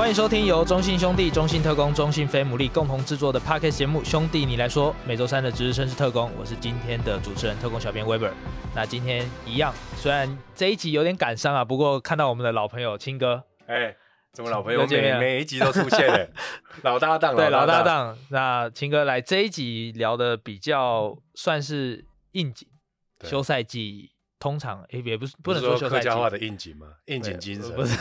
欢迎收听由中信兄弟、中信特工、中信飞姆利共同制作的 Podcast 节目《兄弟你来说》，每周三的值日生是特工，我是今天的主持人特工小编 Weber。那今天一样，虽然这一集有点感伤啊，不过看到我们的老朋友青哥，哎，怎么老朋友每每一集都出现了？老搭档，对，老搭档。那青哥来这一集聊的比较算是应景，休赛季。通常也也不是不能说客家话的应景嘛，应景精神。不是，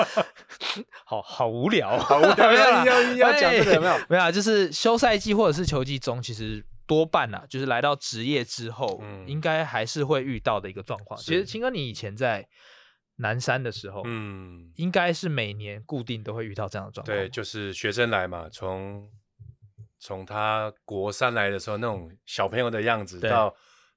好好无聊，好无聊，要要要讲这个有没有？没有啊，就是休赛季或者是球季中，其实多半啊，就是来到职业之后，嗯，应该还是会遇到的一个状况。其实青哥，你以前在南山的时候，嗯，应该是每年固定都会遇到这样的状况。对，就是学生来嘛，从从他国三来的时候，那种小朋友的样子到。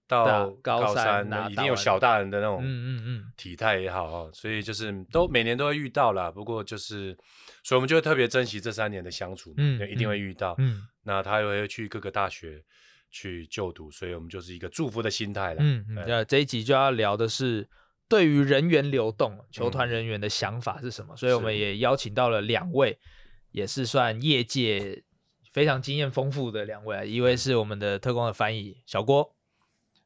到高三，那一定有小大人的那种嗯嗯嗯体态也好哦，所以就是都每年都会遇到啦。不过就是，所以我们就会特别珍惜这三年的相处，嗯，一定会遇到。嗯，那他也会去各个大学去就读，所以我们就是一个祝福的心态了。嗯嗯，那这一集就要聊的是对于人员流动、球团人员的想法是什么？所以我们也邀请到了两位，也是算业界非常经验丰富的两位啊。一位是我们的特工的翻译小郭。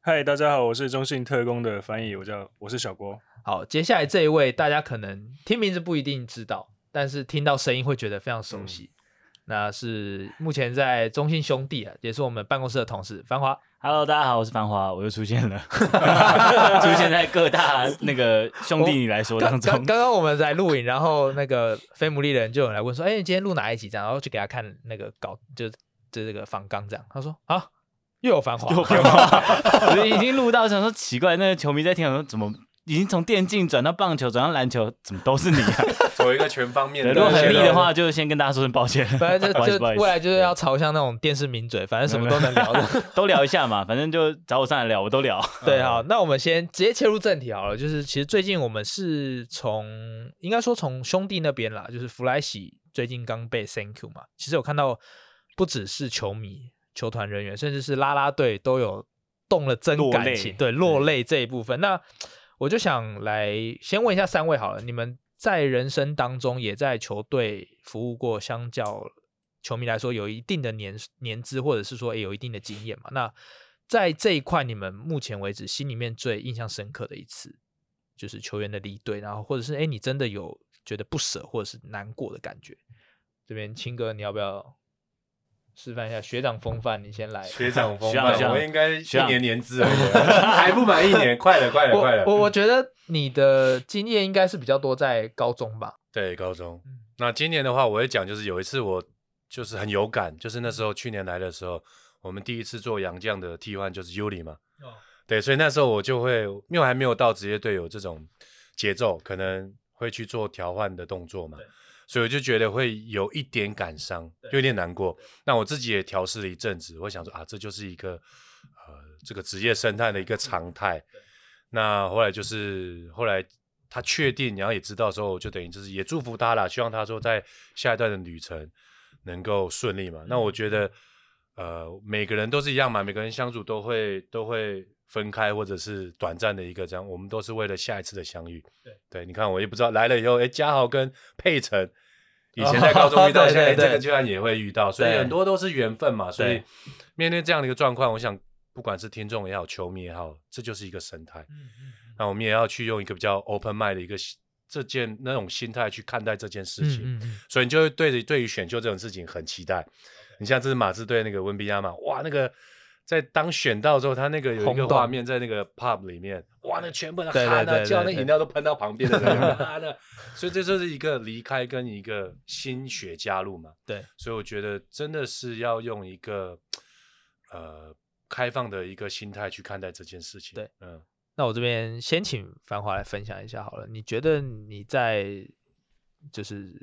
嗨，大家好，我是中信特工的翻译，我叫我是小郭。好，接下来这一位大家可能听名字不一定知道，但是听到声音会觉得非常熟悉。嗯、那是目前在中信兄弟啊，也是我们办公室的同事繁华。Hello，大家好，我是繁华，我又出现了，出现在各大那个兄弟你来说当中。刚刚我们在录影，然后那个飞牡蛎的人就有来问说：“哎、欸，你今天录哪一集？”这样，然后就给他看那个稿，就就这个访纲这样。他说：“啊。”又有繁华，又有繁华，已经录到想说奇怪，那个球迷在听，说怎么已经从电竞转到棒球，转到篮球，怎么都是你啊？做一个全方面的。如果很腻的话，就先跟大家说声抱歉。反正就 就未来就是要朝向那种电视名嘴，反正什么都能聊的，都聊一下嘛。反正就找我上来聊，我都聊。对，好，那我们先直接切入正题好了。就是其实最近我们是从应该说从兄弟那边啦，就是弗莱喜最近刚被 Thank you 嘛。其实我看到不只是球迷。球团人员，甚至是啦啦队都有动了真感情，对，落泪这一部分。那我就想来先问一下三位好了，你们在人生当中也在球队服务过，相较球迷来说有一定的年年资，或者是说也有一定的经验嘛？那在这一块，你们目前为止心里面最印象深刻的一次，就是球员的离队，然后或者是哎，你真的有觉得不舍或者是难过的感觉？这边青哥，你要不要？示范一下学长风范，你先来。学长风范，我应该一年年资还不满一年，快了，快了，快了。我我觉得你的经验应该是比较多在高中吧？对，高中。那今年的话，我会讲，就是有一次我就是很有感，就是那时候去年来的时候，我们第一次做洋将的替换就是 Yuli 嘛。哦。对，所以那时候我就会，因为还没有到职业队友这种节奏，可能会去做调换的动作嘛。所以我就觉得会有一点感伤，有点难过。那我自己也调试了一阵子，我想说啊，这就是一个呃这个职业生态的一个常态。那后来就是后来他确定，然后也知道之后，就等于就是也祝福他了，希望他说在下一段的旅程能够顺利嘛。那我觉得呃每个人都是一样嘛，每个人相处都会都会。分开或者是短暂的一个这样，我们都是为了下一次的相遇。对，对，你看我也不知道来了以后，哎，嘉豪跟佩岑 以前在高中遇到，现在这个居然也会遇到，所以很多都是缘分嘛。所以面对这样的一个状况，我想不管是听众也好，球迷也好，这就是一个生态。嗯嗯。那我们也要去用一个比较 open mind 的一个这件那种心态去看待这件事情。嗯嗯。所以你就会对着对于选秀这种事情很期待。你像这是马刺队那个温比亚马，哇，那个。在当选到之后，他那个有一个画面在那个 pub 里面，哇，那全部人喊啊叫，那饮料都喷到旁边的 人喊的，所以这就是一个离开跟一个新血加入嘛。对，所以我觉得真的是要用一个呃开放的一个心态去看待这件事情。对，嗯，那我这边先请繁华来分享一下好了。你觉得你在就是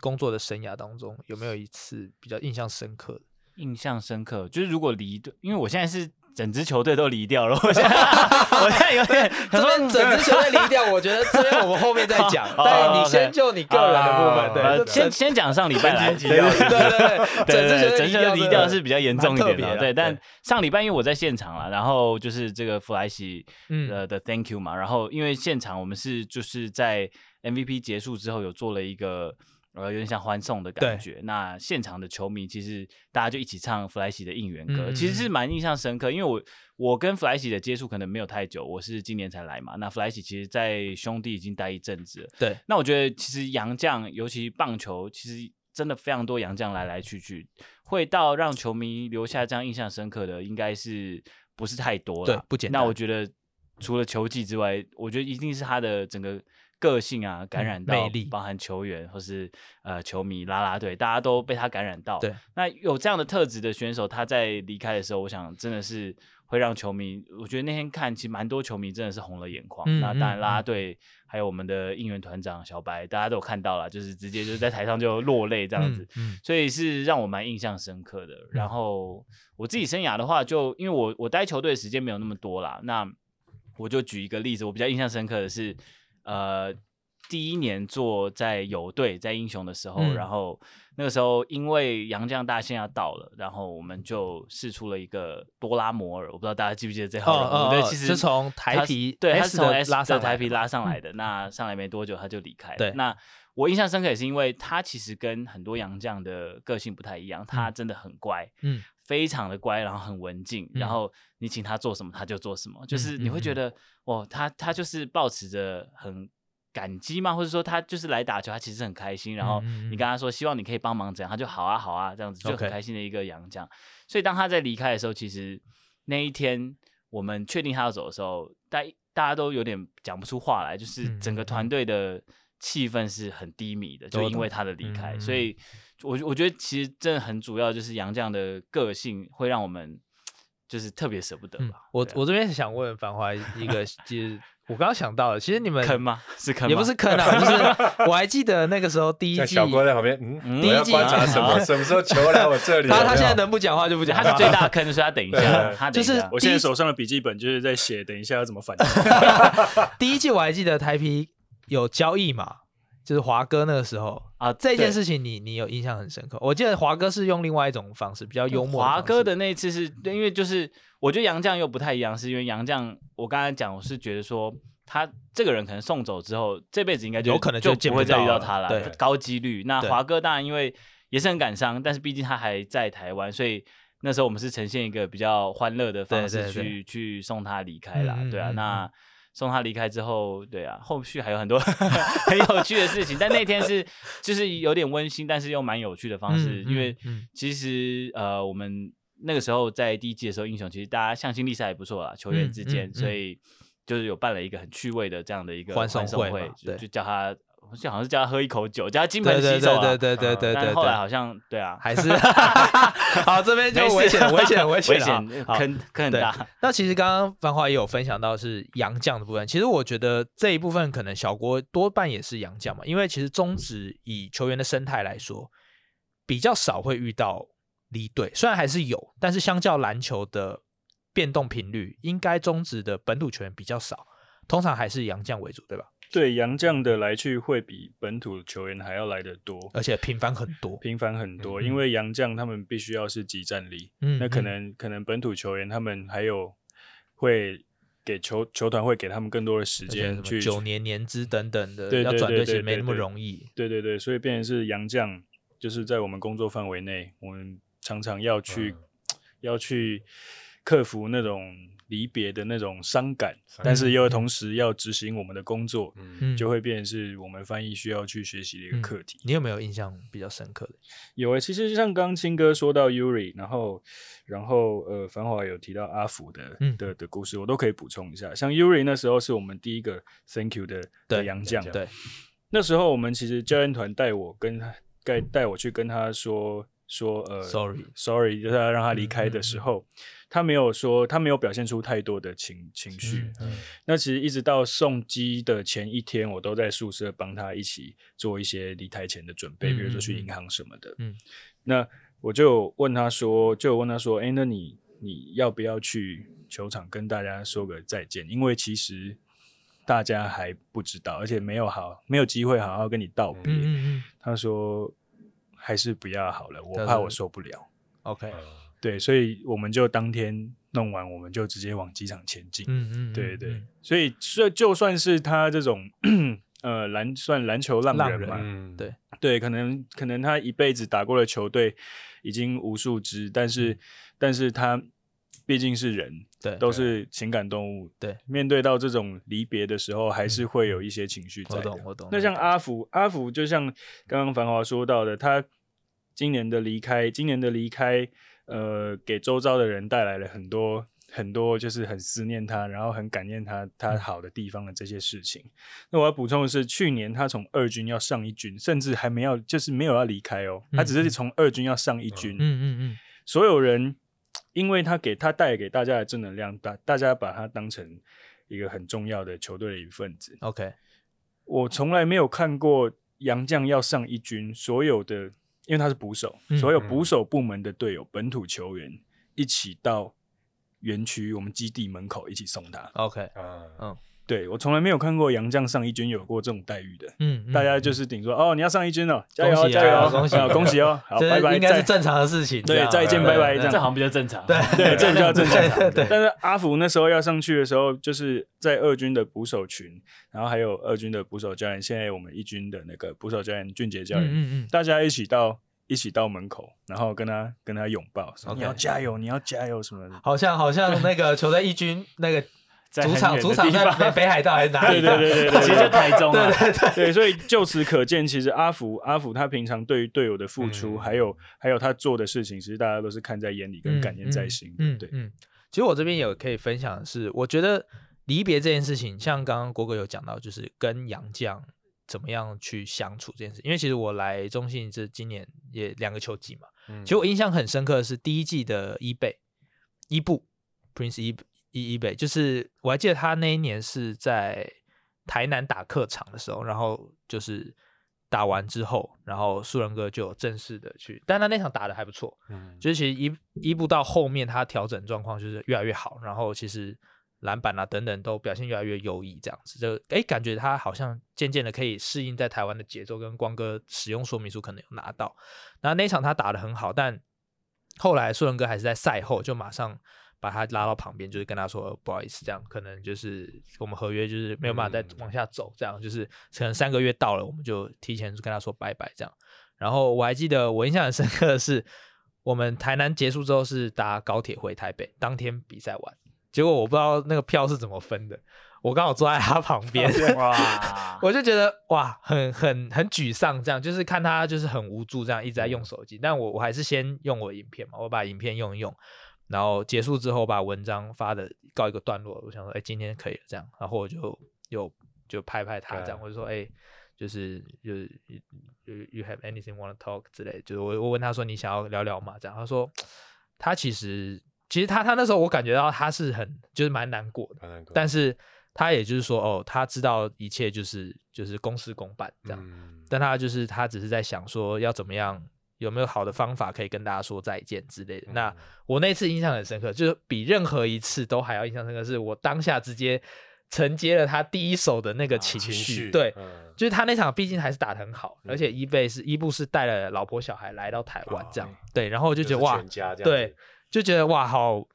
工作的生涯当中，有没有一次比较印象深刻的？印象深刻，就是如果离队，因为我现在是整支球队都离掉了，我现在 我现在有点，他说整支球队离掉，我觉得这边我们后面再讲。但，你先就你个人的部分，对，先先讲上礼拜来，对对对，整支球队离掉是比较严重一点的，对。但上礼拜因为我在现场了，然后就是这个弗莱西呃的 Thank you 嘛，然后因为现场我们是就是在 MVP 结束之后有做了一个。呃，有点像欢送的感觉。那现场的球迷其实大家就一起唱弗莱西的应援歌，嗯、其实是蛮印象深刻。因为我我跟弗莱西的接触可能没有太久，我是今年才来嘛。那弗莱西其实在兄弟已经待一阵子了。对，那我觉得其实洋将，尤其棒球，其实真的非常多洋将来来去去，会到让球迷留下这样印象深刻的，应该是不是太多了？对，不简单。那我觉得除了球技之外，我觉得一定是他的整个。个性啊，感染到，魅力，包含球员或是呃球迷、啦啦队，大家都被他感染到。对，那有这样的特质的选手，他在离开的时候，我想真的是会让球迷，我觉得那天看其实蛮多球迷真的是红了眼眶。嗯、那当然，啦啦队还有我们的应援团长小白，大家都有看到了，就是直接就是在台上就落泪这样子，所以是让我蛮印象深刻的。然后我自己生涯的话就，就因为我我待球队的时间没有那么多啦，那我就举一个例子，我比较印象深刻的是。呃，第一年做在友队在英雄的时候，嗯、然后那个时候因为杨将大限要到了，然后我们就试出了一个多拉摩尔，我不知道大家记不记得这号人物？哦、对，其实是从台皮，对，他是从 S 的台皮拉上来的。嗯、那上来没多久他就离开了。对，那我印象深刻也是因为他其实跟很多洋将的个性不太一样，他真的很乖，嗯，非常的乖，然后很文静，嗯、然后你请他做什么他就做什么，嗯、就是你会觉得。哦，他他就是抱持着很感激嘛，或者说他就是来打球，他其实很开心。然后你跟他说希望你可以帮忙怎样，他就好啊好啊这样子就很开心的一个洋将。Okay. 所以当他在离开的时候，其实那一天我们确定他要走的时候，大大家都有点讲不出话来，就是整个团队的气氛是很低迷的，就因为他的离开。所以我我觉得其实真的很主要就是杨绛的个性会让我们。就是特别舍不得吧。嗯、我、啊、我这边想问繁华一个，就是我刚刚想到了，其实你们坑吗？是坑吗？也不是坑啊，就是 我还记得那个时候第一季，小郭在旁边，嗯，第一季观察什么？什么时候球来我这里？他他现在能不讲话就不讲，他是最大的坑，所以他等一下，他就是我现在手上的笔记本就是在写，等一下要怎么反击 第一季我还记得台啤有交易嘛。就是华哥那个时候啊，这件事情你你有印象很深刻。我记得华哥是用另外一种方式，比较幽默。华哥的那一次是因为就是我觉得杨绛又不太一样，是因为杨绛我刚才讲，我是觉得说他这个人可能送走之后，这辈子应该就有可能就不会再遇到他了，对，高几率。那华哥当然因为也是很感伤，但是毕竟他还在台湾，所以那时候我们是呈现一个比较欢乐的方式去去送他离开啦，对啊，那。送他离开之后，对啊，后续还有很多 很有趣的事情，但那天是就是有点温馨，但是又蛮有趣的方式，嗯、因为其实呃，我们那个时候在第一季的时候，英雄其实大家向心力是还不错啦，球员之间，所以就是有办了一个很趣味的这样的一个欢送会，就就叫他。就好像是叫他喝一口酒，叫他金盆洗手，对对对对对对。但后来好像对啊，还是 好，这边就危险危险危险了，坑坑很大。那其实刚刚繁华也有分享到是洋将的部分，其实我觉得这一部分可能小郭多半也是洋将嘛，因为其实中职以球员的生态来说，比较少会遇到离队，虽然还是有，但是相较篮球的变动频率，应该中职的本土球员比较少，通常还是洋将为主，对吧？对，洋将的来去会比本土球员还要来得多，而且频繁很多，频繁很多。嗯、因为洋将他们必须要是集战力，嗯，那可能可能本土球员他们还有会给球球团会给他们更多的时间去九年年资等等的，对，要转队其实没那么容易。对对对，所以变成是洋将，就是在我们工作范围内，我们常常要去、嗯、要去克服那种。离别的那种伤感，但是又同时要执行我们的工作，嗯、就会变成是我们翻译需要去学习的一个课题、嗯。你有没有印象比较深刻的？有诶、欸，其实像刚青哥说到 Yuri，然后然后呃，繁华有提到阿福的、嗯、的的故事，我都可以补充一下。像 Yuri 那时候是我们第一个 Thank you 的的洋将，对，那时候我们其实教练团带我跟他带带我去跟他说说呃，Sorry Sorry，就是要让他离开的时候。嗯嗯嗯他没有说，他没有表现出太多的情情绪。那其实一直到送机的前一天，我都在宿舍帮他一起做一些离台前的准备，嗯、比如说去银行什么的。嗯，那我就问他说，就问他说，哎、欸，那你你要不要去球场跟大家说个再见？因为其实大家还不知道，而且没有好没有机会好好跟你道别。他说还是不要好了，我怕我受不了。OK。对，所以我们就当天弄完，我们就直接往机场前进。嗯嗯，对对，所以，所以就算是他这种呃篮算篮球浪人嘛，人对对，可能可能他一辈子打过的球队已经无数支，但是、嗯、但是他毕竟是人，对，都是情感动物，对，面对到这种离别的时候，还是会有一些情绪在的。我懂，我懂。那像阿福，阿福就像刚刚繁华说到的，他今年的离开，今年的离开，呃，给周遭的人带来了很多。很多就是很思念他，然后很感念他他好的地方的这些事情。嗯、那我要补充的是，去年他从二军要上一军，甚至还没有就是没有要离开哦，他只是从二军要上一军。嗯嗯嗯。所有人因为他给他带给大家的正能量，大大家把他当成一个很重要的球队的一份子。OK，我从来没有看过杨将要上一军，所有的因为他是捕手，嗯、所有捕手部门的队友、嗯、本土球员一起到。园区，我们基地门口一起送他。OK，嗯嗯，对，我从来没有看过杨将上一军有过这种待遇的。嗯，大家就是顶说哦，你要上一军了，加油加油，恭喜恭喜哦，好，拜拜，应该是正常的事情。对，再见，拜拜，这好像比较正常。对对，这比较正常。对，但是阿福那时候要上去的时候，就是在二军的捕手群，然后还有二军的捕手教练，现在我们一军的那个捕手教练俊杰教练，嗯嗯，大家一起到。一起到门口，然后跟他跟他拥抱.你要加油，你要加油什么的。好像好像那个球队一军那个主场主场在北海道还是哪里？对对对对对，其实就台中对对对，对，所以就此可见，其实阿福阿福他平常对于队友的付出，嗯、还有还有他做的事情，其实大家都是看在眼里，跟感念在心。嗯，嗯对嗯。其实我这边有可以分享的是，我觉得离别这件事情，像刚刚国哥有讲到，就是跟杨绛。怎么样去相处这件事？因为其实我来中信这今年也两个球季嘛，嗯、其实我印象很深刻的是第一季的伊贝伊布 Prince 伊伊伊贝，就是我还记得他那一年是在台南打客场的时候，然后就是打完之后，然后树人哥就有正式的去，但他那场打的还不错，嗯，就是其实一一步到后面他调整状况就是越来越好，然后其实。篮板啊等等都表现越来越优异，这样子就哎感觉他好像渐渐的可以适应在台湾的节奏，跟光哥使用说明书可能有拿到。那那场他打的很好，但后来树人哥还是在赛后就马上把他拉到旁边，就是跟他说不好意思，这样可能就是我们合约就是没有办法再往下走，这样就是可能三个月到了，我们就提前跟他说拜拜这样。然后我还记得我印象很深刻的是，我们台南结束之后是搭高铁回台北，当天比赛完。结果我不知道那个票是怎么分的，我刚好坐在他旁边，哇，我就觉得哇，很很很沮丧，这样就是看他就是很无助，这样一直在用手机。但我我还是先用我的影片嘛，我把影片用一用，然后结束之后把文章发的告一个段落。我想说，哎，今天可以了，这样，然后我就又就拍拍他，这样，我就说，哎，就是就是 you you have anything want to talk 之类，就是我我问他说，你想要聊聊吗？这样，他说他其实。其实他他那时候我感觉到他是很就是蛮难过的，难过，但是他也就是说哦，他知道一切就是就是公事公办这样，嗯，但他就是他只是在想说要怎么样，有没有好的方法可以跟大家说再见之类的。嗯，那我那次印象很深刻，就是比任何一次都还要印象深刻，是我当下直接承接了他第一手的那个情绪，啊，情绪对，嗯，就是他那场毕竟还是打得很好，嗯，而且伊贝是伊布是带了老婆小孩来到台湾这样，哦，对，然后我就觉得哇，对。就觉得哇，好，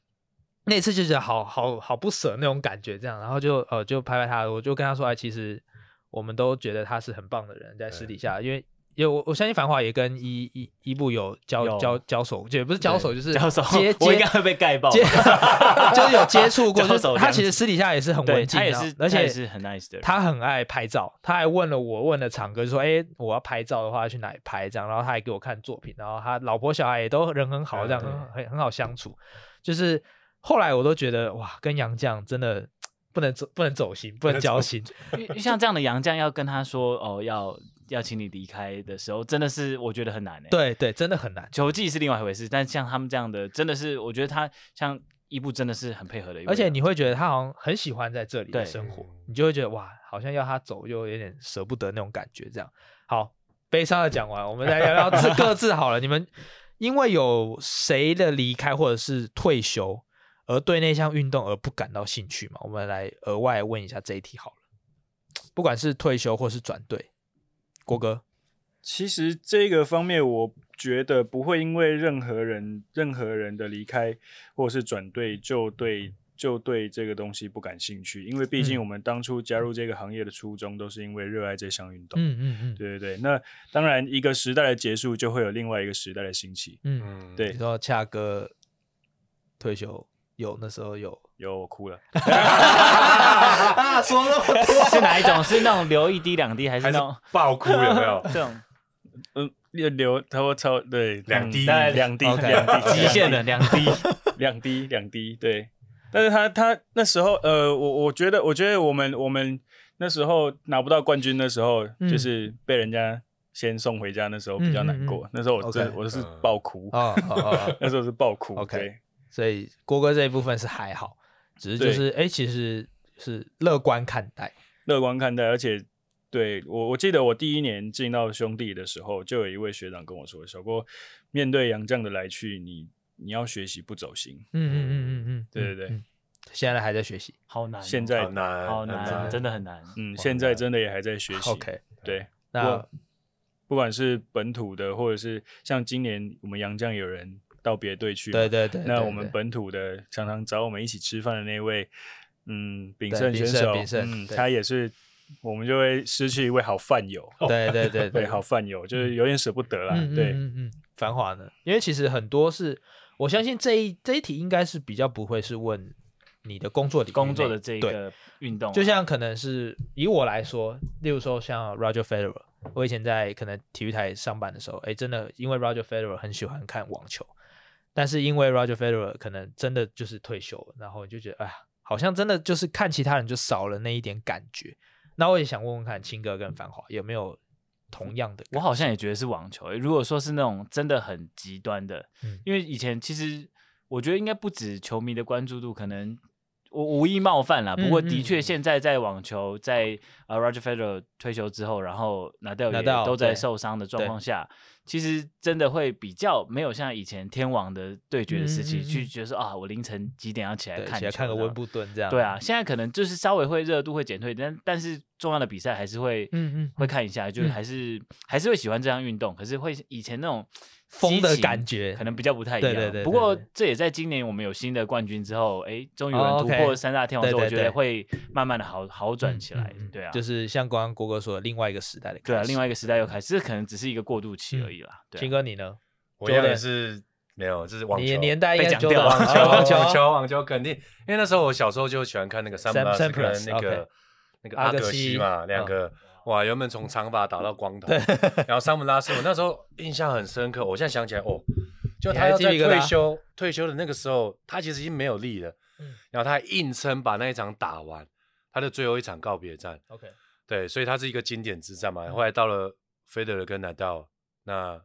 那次就觉得好好好不舍那种感觉，这样，然后就呃就拍拍他，我就跟他说，哎，其实我们都觉得他是很棒的人，在私底下，因为因为我我相信繁华也跟一一一部有交有交交手，就也不是交手，就是接手接，我应该会被盖爆，就是有接触过，就是他其实私底下也是很文静，他也是，而且也是很 nice 的，他很爱拍照，他还问了我问了场哥，就说，哎，我要拍照的话去哪里拍这样，然后他还给我看作品，然后他老婆小孩也都人很好，这样很很好相处。就是后来我都觉得哇，跟杨绛真的不能走，不能走心，不能交心。像这样的杨绛要跟他说哦，要要请你离开的时候，真的是我觉得很难诶。对对，真的很难。球技是另外一回事，但像他们这样的，真的是我觉得他像伊布真的是很配合的一，而且你会觉得他好像很喜欢在这里的生活，你就会觉得哇，好像要他走又有点舍不得那种感觉。这样好，悲伤的讲完，我们来聊聊自 各自好了，你们。因为有谁的离开或者是退休，而对那项运动而不感到兴趣嘛？我们来额外问一下这一题好了。不管是退休或是转队，国哥，其实这个方面，我觉得不会因为任何人任何人的离开或是转队就对就对这个东西不感兴趣，因为毕竟我们当初加入这个行业的初衷都是因为热爱这项运动。嗯嗯嗯，对对对。那当然，一个时代的结束就会有另外一个时代的兴起。嗯嗯，对。你说恰哥退休有那时候有有我哭了。啊，说那么多是哪一种？是那种流一滴两滴，还是那种爆哭？有没有 这种？嗯，流差不多超对两滴，两滴，两滴，极限的两滴，两滴，两滴，对。但是他他那时候，呃，我我觉得，我觉得我们我们那时候拿不到冠军的时候，嗯、就是被人家先送回家，那时候比较难过。那时候我真我是爆哭啊，那时候是爆哭。OK，对所以郭哥这一部分是还好，只是就是哎对，其实是乐观看待，乐观看待。而且对我我记得我第一年进到兄弟的时候，就有一位学长跟我说：“小郭，面对杨绛的来去，你。”你要学习不走心，嗯嗯嗯嗯嗯，对对对，现在还在学习，好难，现在难，好难，真的很难，嗯，现在真的也还在学习。OK，对，那不管是本土的，或者是像今年我们杨绛有人道别队去，对对对，那我们本土的常常找我们一起吃饭的那位，嗯，炳胜选手，嗯，他也是，我们就会失去一位好饭友，对对 对对，好饭友，就是有点舍不得啦，对，嗯嗯，繁华呢，因为其实很多是。我相信这一这一题应该是比较不会是问你的工作的工作的这个运动，就像可能是以我来说，例如说像 Roger Federer，我以前在可能体育台上班的时候，哎，真的因为 Roger Federer 很喜欢看网球，但是因为 Roger Federer 可能真的就是退休了，然后就觉得哎呀，好像真的就是看其他人就少了那一点感觉。那我也想问问看，清哥跟繁华有没有？同样的，我好像也觉得是网球。如果说是那种真的很极端的，嗯、因为以前其实我觉得应该不止球迷的关注度，可能我无意冒犯啦。不过的确，现在在网球在呃 Roger Federer 退休之后，然后纳达尔也都在受伤的状况下。其实真的会比较没有像以前天王的对决的时期，去觉得说啊，我凌晨几点要起来看，起来看个温布顿这样。对啊，现在可能就是稍微会热度会减退，但但是重要的比赛还是会，嗯嗯，会看一下，就是还是还是会喜欢这项运动，可是会以前那种。风的感觉可能比较不太一样，对对对。不过这也在今年我们有新的冠军之后，哎，终于有人突破三大天王之后，我觉得会慢慢的好好转起来。对啊，就是像刚刚郭哥说的，另外一个时代的，对啊，另外一个时代又开始，这可能只是一个过渡期而已啦。青哥你呢？我也是没有，这是网球年代被讲掉网球网球网球肯定，因为那时候我小时候就喜欢看那个 Sampras 那个那个阿格西嘛，两个。哇！原本从长发打到光头，对然后桑普拉斯，我那时候印象很深刻。我现在想起来，哦，就他要在退休退休的那个时候，他其实已经没有力了。嗯，然后他还硬撑把那一场打完，他的最后一场告别战。OK，对，所以他是一个经典之战嘛。后来到了费德勒跟纳达尔，那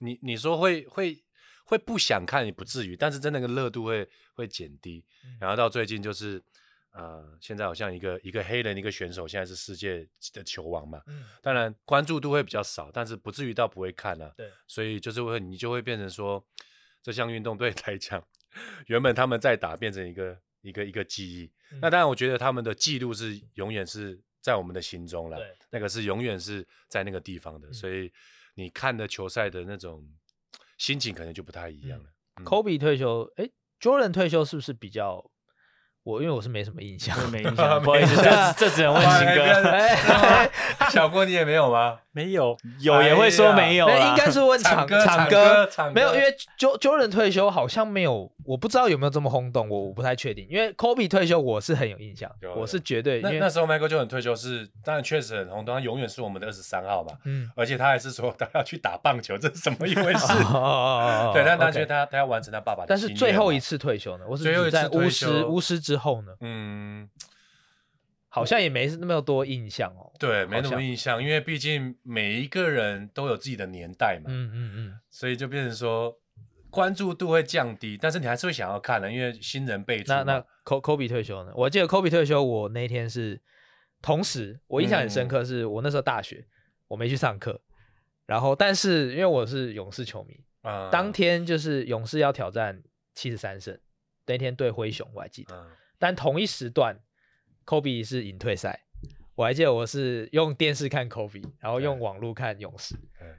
你你说会会会不想看也不至于，但是真的那个热度会会减低。然后到最近就是。呃，现在好像一个一个黑人一个选手，现在是世界的球王嘛。嗯，当然关注度会比较少，但是不至于到不会看啊。对，所以就是会你就会变成说，这项运动对来讲，原本他们在打，变成一个一个一个记忆。嗯、那当然，我觉得他们的记录是永远是在我们的心中了。对，那个是永远是在那个地方的。嗯、所以你看的球赛的那种心情，可能就不太一样了。嗯嗯、Kobe 退休，哎，Jordan 退休是不是比较？我因为我是没什么印象，没印 象，不好意思，这这只能问新哥。小郭你也没有吗？没有，有也会说没有，应该是问 场场哥，没有，因为 Jo Jordan 退休好像没有，我不知道有没有这么轰动，我我不太确定。因为 Kobe 退休我是很有印象，我是绝对。那那时候 Michael Jordan 退休是，当然确实很轰动，他永远是我们的二十三号嘛，嗯，而且他还是说他要去打棒球，这是什么一回事？对，但他觉得他他要完成他爸爸的。但是最后一次退休呢？我是在巫师巫师之后呢？嗯。好像也没那么多印象哦。对，没那么印象，因为毕竟每一个人都有自己的年代嘛。嗯嗯嗯。所以就变成说关注度会降低，但是你还是会想要看的，因为新人辈出。那那科科比退休呢？我记得科比退休，我那天是同时，我印象很深刻，是我那时候大学，我没去上课，然后但是因为我是勇士球迷，当天就是勇士要挑战七十三胜，那天对灰熊，我还记得，但同一时段。科比是隐退赛，我还记得我是用电视看 Kobe，，然后用网络看勇士，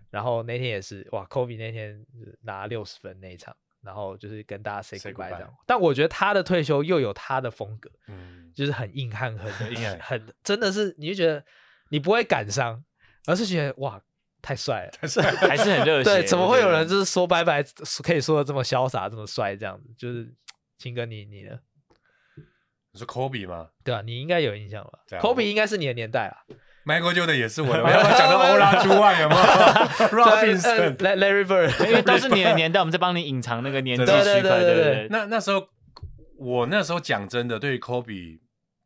然后那天也是哇，，Kobe 那天拿六十分那一场，然后就是跟大家 say goodbye 这样。但我觉得他的退休又有他的风格，嗯，就是很硬汉，很硬汉，很真的是，你就觉得你不会感伤，而是觉得哇，太帅了，还是很热血。对，怎么会有人就是说拜拜可以说的这么潇洒，这么帅这样子？就是 青哥，你你呢？你说 Kobe 吗？对啊，你应该有印象吧？Kobe 应该是你的年代啊。Michael Jordan 也是我的，我要讲到欧拉朱万有没有？Robinson、Larry Bird，因为都是你的年代，我们在帮你隐藏那个年纪区块。对对对对。那那时候，我那时候讲真的，对于 Kobe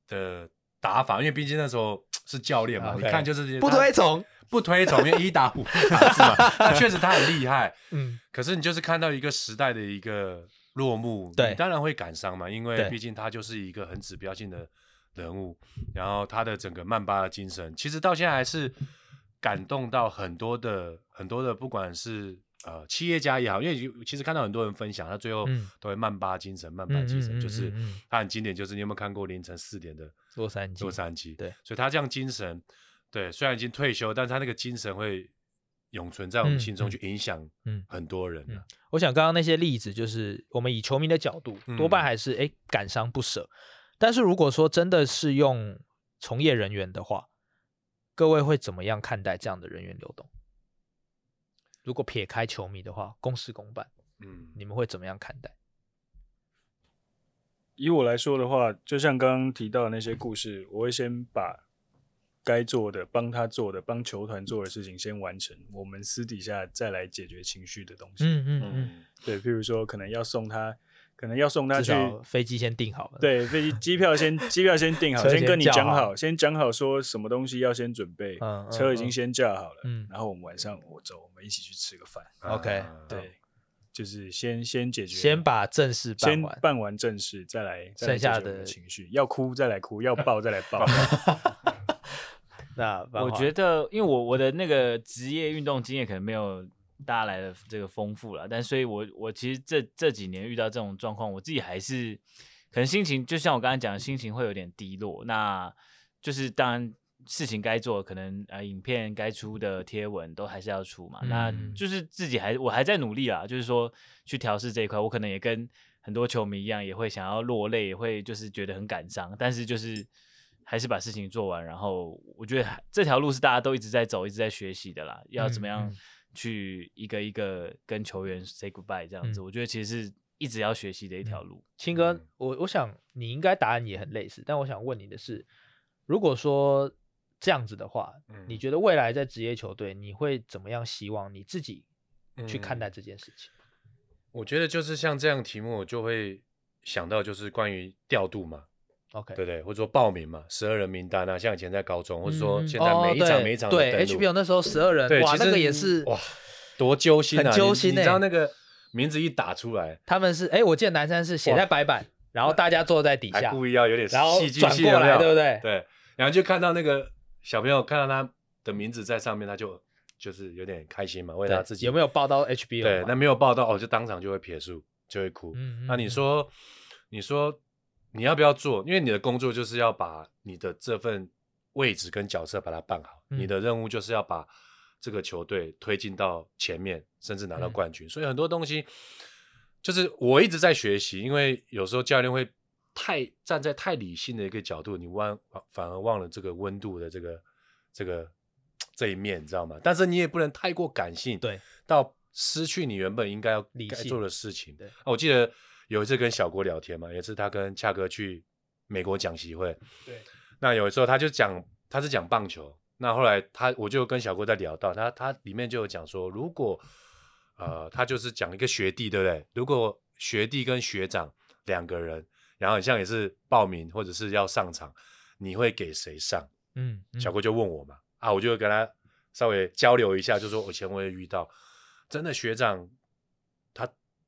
的打法，因为毕竟那时候是教练嘛，你看就是不推崇，不推崇，因为一打五打字嘛，确实他很厉害。嗯。可是你就是看到一个时代的一个落幕，你当然会感伤嘛，因为毕竟他就是一个很指标性的。人物，然后他的整个曼巴的精神，其实到现在还是感动到很多的很多的，不管是呃企业家也好，因为其实看到很多人分享，他最后都会曼巴精神，曼巴精神就是他很经典，就是你有没有看过凌晨四点的洛杉矶？洛杉矶，对，所以他这样精神，对，虽然已经退休，但是他那个精神会永存在我们心中，去影响很多人。我想刚刚那些例子，就是我们以球迷的角度，多半还是哎感伤不舍。但是如果说真的是用从业人员的话，各位会怎么样看待这样的人员流动？如果撇开球迷的话，公事公办，嗯，你们会怎么样看待？以我来说的话，就像刚刚提到的那些故事，我会先把该做的、帮他做的、帮球团做的事情先完成，我们私底下再来解决情绪的东西。嗯嗯嗯，对，譬如说可能要送他。可能要送他去飞机先订好了，对，飞机机票先机票先订好，先跟你讲好，先讲好说什么东西要先准备，车已经先叫好了，嗯，然后我们晚上我走，我们一起去吃个饭，OK，对，就是先先解决，先把正事办完，办完正事再来剩下的情绪，要哭再来哭，要抱再来抱。那我觉得，因为我我的那个职业运动经验可能没有。大家来的这个丰富了，但所以我，我我其实这这几年遇到这种状况，我自己还是可能心情，就像我刚才讲的，心情会有点低落。那就是当然事情该做，可能呃影片该出的贴文都还是要出嘛。嗯、那就是自己还我还在努力啦，就是说去调试这一块。我可能也跟很多球迷一样，也会想要落泪，也会就是觉得很感伤，但是就是还是把事情做完。然后我觉得这条路是大家都一直在走，一直在学习的啦。要怎么样？嗯去一个一个跟球员 say goodbye 这样子，嗯、我觉得其实是一直要学习的一条路。青哥，我我想你应该答案也很类似，但我想问你的是，如果说这样子的话，嗯、你觉得未来在职业球队，你会怎么样希望你自己去看待这件事情？嗯、我觉得就是像这样题目，我就会想到就是关于调度嘛。OK，对对，或者说报名嘛，十二人名单啊，像以前在高中，或者说现在每一场每一场对 HBO 那时候十二人，哇，那个也是哇，多揪心啊，很揪心。你知道那个名字一打出来，他们是哎，我记得南山是写在白板，然后大家坐在底下，故意要有点戏剧性过来，对不对？对，然后就看到那个小朋友看到他的名字在上面，他就就是有点开心嘛，为他自己有没有报到 HBO？对，那没有报到哦，就当场就会撇树，就会哭。嗯那你说，你说。你要不要做？因为你的工作就是要把你的这份位置跟角色把它办好。嗯、你的任务就是要把这个球队推进到前面，甚至拿到冠军。嗯、所以很多东西就是我一直在学习，因为有时候教练会太站在太理性的一个角度，你忘反而忘了这个温度的这个这个这一面，你知道吗？但是你也不能太过感性，对，到失去你原本应该要该做的事情。对，啊，我记得。有一次跟小郭聊天嘛，也是他跟恰哥去美国讲习会。对。那有时候他就讲，他是讲棒球。那后来他我就跟小郭在聊到他，他里面就有讲说，如果呃他就是讲一个学弟，对不对？如果学弟跟学长两个人，然后好像也是报名或者是要上场，你会给谁上？嗯。嗯小郭就问我嘛，啊，我就跟他稍微交流一下，就说我前我也遇到，真的学长。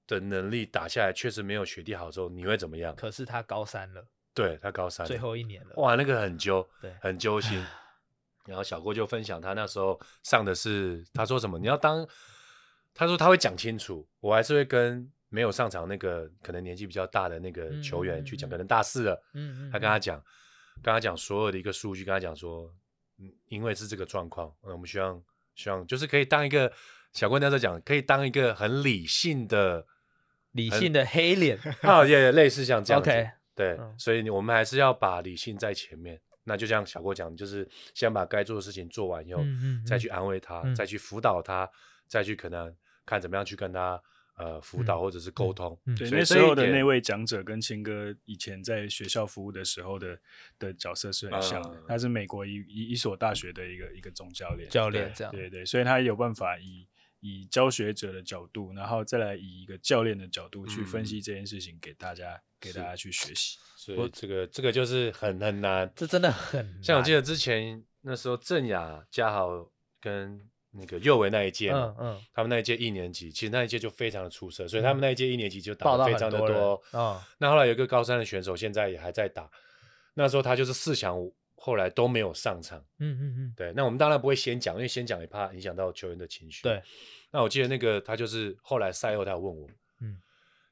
的能力打下来确实没有学弟好之后，你会怎么样？可是他高三了，对他高三，最后一年了，哇，那个很揪，对，很揪心。然后小郭就分享他那时候上的是，他说什么？你要当，他说他会讲清楚，我还是会跟没有上场那个可能年纪比较大的那个球员去讲，可能大四了，嗯嗯，他跟他讲，跟他讲所有的一个数据，跟他讲说，嗯，因为是这个状况，我们希望希望就是可以当一个小郭那时候讲，可以当一个很理性的。理性的黑脸 啊，也类似像这样子。OK，对，所以我们还是要把理性在前面。那就像小郭讲，就是先把该做的事情做完以后，再去安慰他，再去辅导他，再去可能看怎么样去跟他呃辅导或者是沟通。对，那时候的那位讲者跟青哥以前在学校服务的时候的的角色是很像的。他是美国一一一所大学的一个一个总教练，教练这样。对对，所以他有办法以以教学者的角度，然后再来以一个教练的角度去分析这件事情给大家给大家去学习。所以这个这个就是很很难，这真的很难。像我记得之前那时候郑雅、嘉豪跟那个右维那一届嘛，嗯，他们那一届一年级，其实那一届就非常的出色，所以他们那一届一年级就打得非常的多。啊，那后来有一个高三的选手，现在也还在打。那时候他就是四强，后来都没有上场。嗯嗯嗯，对。那我们当然不会先讲，因为先讲也怕影响到球员的情绪。对。那我记得那个他就是后来赛后他有问我，嗯，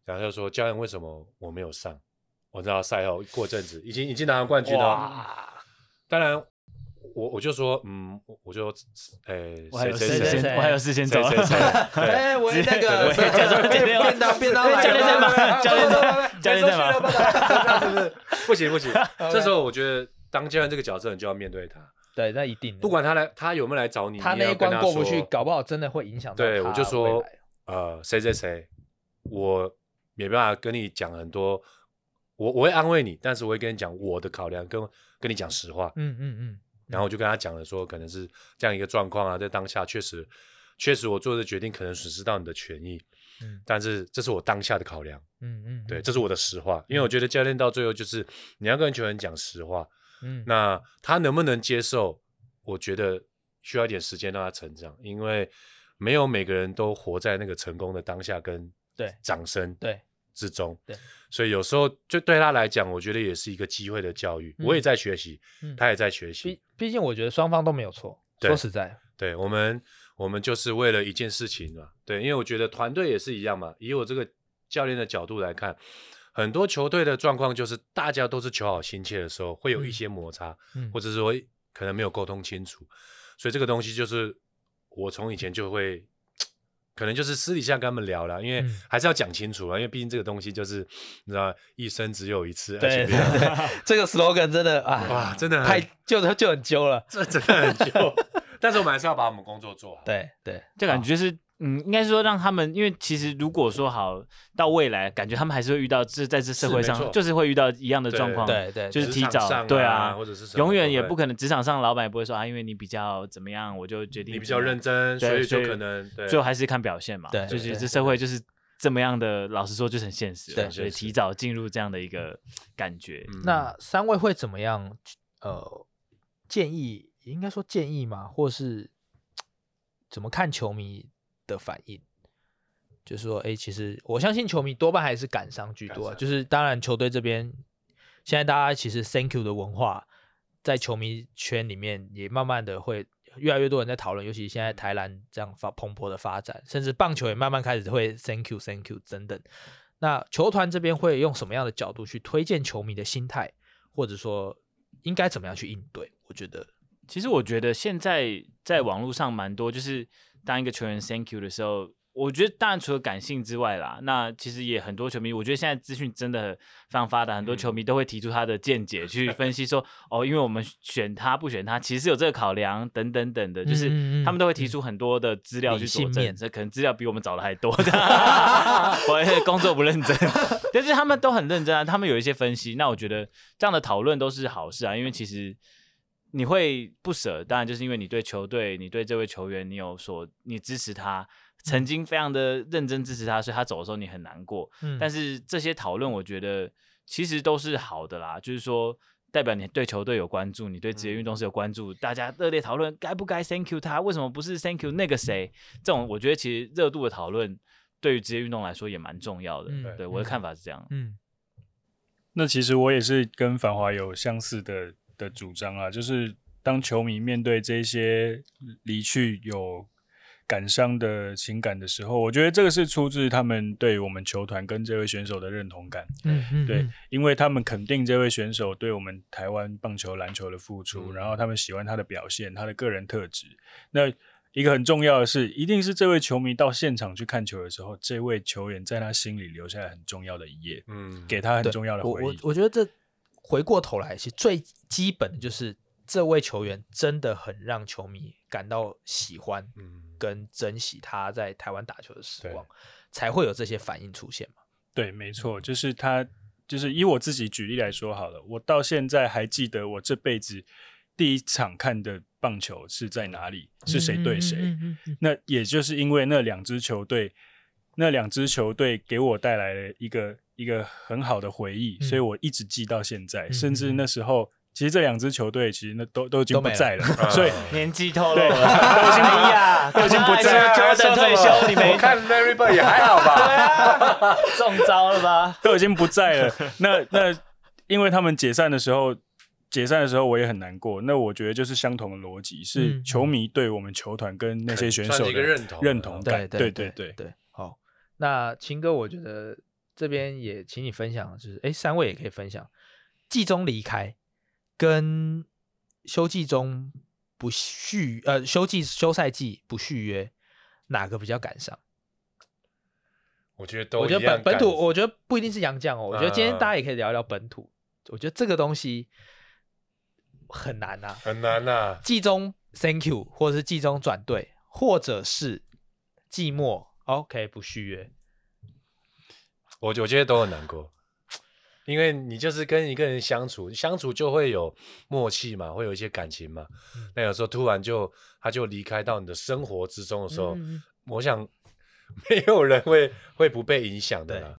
然后就说教练为什么我没有上？我知道赛后过阵子已经已经拿完冠军了。哇当然，我我就说，嗯，我就，哎，我还有事先，我还有事先走。哎，我那个 便当便当来了，教练在吗？教练在，教练在吗？是 不是？不行不行，这时候我觉得当教练这个角色，你就要面对他。对，那一定。不管他来，他有没有来找你，他那一关过不去，搞不好真的会影响。对，我就说，呃，谁谁谁，我没办法跟你讲很多。我我会安慰你，但是我会跟你讲我的考量，跟跟你讲实话。嗯嗯嗯。然后我就跟他讲了，说可能是这样一个状况啊，在当下确实确实我做的决定可能损失到你的权益。嗯。但是这是我当下的考量。嗯嗯。对，这是我的实话，因为我觉得教练到最后就是你要跟球员讲实话。嗯。那他能不能接受？我觉得需要一点时间让他成长，因为没有每个人都活在那个成功的当下跟对掌声对。之中，对，所以有时候就对他来讲，我觉得也是一个机会的教育。我也在学习，他也在学习。毕毕竟，我觉得双方都没有错。说实在，对我们，我们就是为了一件事情嘛。对，因为我觉得团队也是一样嘛。以我这个教练的角度来看，很多球队的状况就是大家都是求好心切的时候，会有一些摩擦，或者是说可能没有沟通清楚。所以这个东西就是我从以前就会。可能就是私底下跟他们聊了，因为还是要讲清楚啊，因为毕竟这个东西就是你知道，一生只有一次。对对对，这个 slogan 真的啊，哇，真的太就就很揪了，这真的很揪。但是我们还是要把我们工作做好。对对，就感觉是。嗯，应该是说让他们，因为其实如果说好到未来，感觉他们还是会遇到这在这社会上，就是会遇到一样的状况，对对，就是提早，对啊，或者是永远也不可能，职场上老板也不会说啊，因为你比较怎么样，我就决定你比较认真，所以就可能最后还是看表现嘛，对，就是这社会就是这么样的，老实说就是很现实，对，所以提早进入这样的一个感觉。那三位会怎么样？呃，建议应该说建议嘛，或是怎么看球迷的反应，就是说，哎、欸，其实我相信球迷多半还是感伤居多。就是当然，球队这边现在大家其实 Thank you 的文化在球迷圈里面也慢慢的会越来越多人在讨论，尤其现在台篮这样发蓬勃的发展，甚至棒球也慢慢开始会 Thank you Thank you 等等。那球团这边会用什么样的角度去推荐球迷的心态，或者说应该怎么样去应对？我觉得，其实我觉得现在在网络上蛮多，就是。当一个球员 thank you 的时候，我觉得当然除了感性之外啦，那其实也很多球迷，我觉得现在资讯真的非常发达，很多球迷都会提出他的见解去分析说，哦，因为我们选他不选他，其实有这个考量等等等的，就是他们都会提出很多的资料去佐证，这可能资料比我们找的还多，我工作不认真，但是他们都很认真啊，他们有一些分析，那我觉得这样的讨论都是好事啊，因为其实。你会不舍，当然就是因为你对球队，你对这位球员，你有所，你支持他，曾经非常的认真支持他，所以他走的时候你很难过。嗯，但是这些讨论，我觉得其实都是好的啦，就是说代表你对球队有关注，你对职业运动是有关注，嗯，大家热烈讨论该不该 Thank you 他，为什么不是 Thank you 那个谁？这种我觉得其实热度的讨论对于职业运动来说也蛮重要的。嗯，对，我的看法是这样。嗯，那其实我也是跟繁华有相似的。的主张啊，就是当球迷面对这些离去有感伤的情感的时候，我觉得这个是出自他们对我们球团跟这位选手的认同感。嗯嗯，对，因为他们肯定这位选手对我们台湾棒球篮球的付出，嗯、然后他们喜欢他的表现，他的个人特质。那一个很重要的是，一定是这位球迷到现场去看球的时候，这位球员在他心里留下了很重要的一页，嗯，给他很重要的回忆。我我，我觉得这回过头来，其实最基本的就是这位球员真的很让球迷感到喜欢，跟珍惜他在台湾打球的时光，才会有这些反应出现嘛。对，没错，就是他，就是以我自己举例来说好了，我到现在还记得我这辈子第一场看的。棒球是在哪里？是谁对谁？嗯嗯嗯、那也就是因为那两支球队，那两支球队给我带来了一个一个很好的回忆，嗯、所以我一直记到现在。嗯、甚至那时候，其实这两支球队其实那都都已经不在了，了所以 年纪透露了，都已经 不呀，都已经不在了。就等退休，你没看 Larry Bird 也还好吧？对啊，中招了吧？都已经不在了。那那因为他们解散的时候。解散的时候我也很难过，那我觉得就是相同的逻辑，是球迷对我们球团跟那些选手的认同认同感，对对对对对。好，那秦哥，我觉得这边也请你分享，就是哎，三位也可以分享，季中离开跟休季中不续呃休季休赛季不续约，哪个比较感伤？我觉得都，我觉得本本土，我觉得不一定是杨将哦，我觉得今天大家也可以聊一聊本土，我觉得这个东西。很难呐、啊，很难呐、啊。季中 Thank you，或者是季中转队，或者是季末 OK 不续约。我我觉得都很难过，因为你就是跟一个人相处，相处就会有默契嘛，会有一些感情嘛。嗯、那有时候突然就他就离开到你的生活之中的时候，嗯、我想 没有人会会不被影响的啦。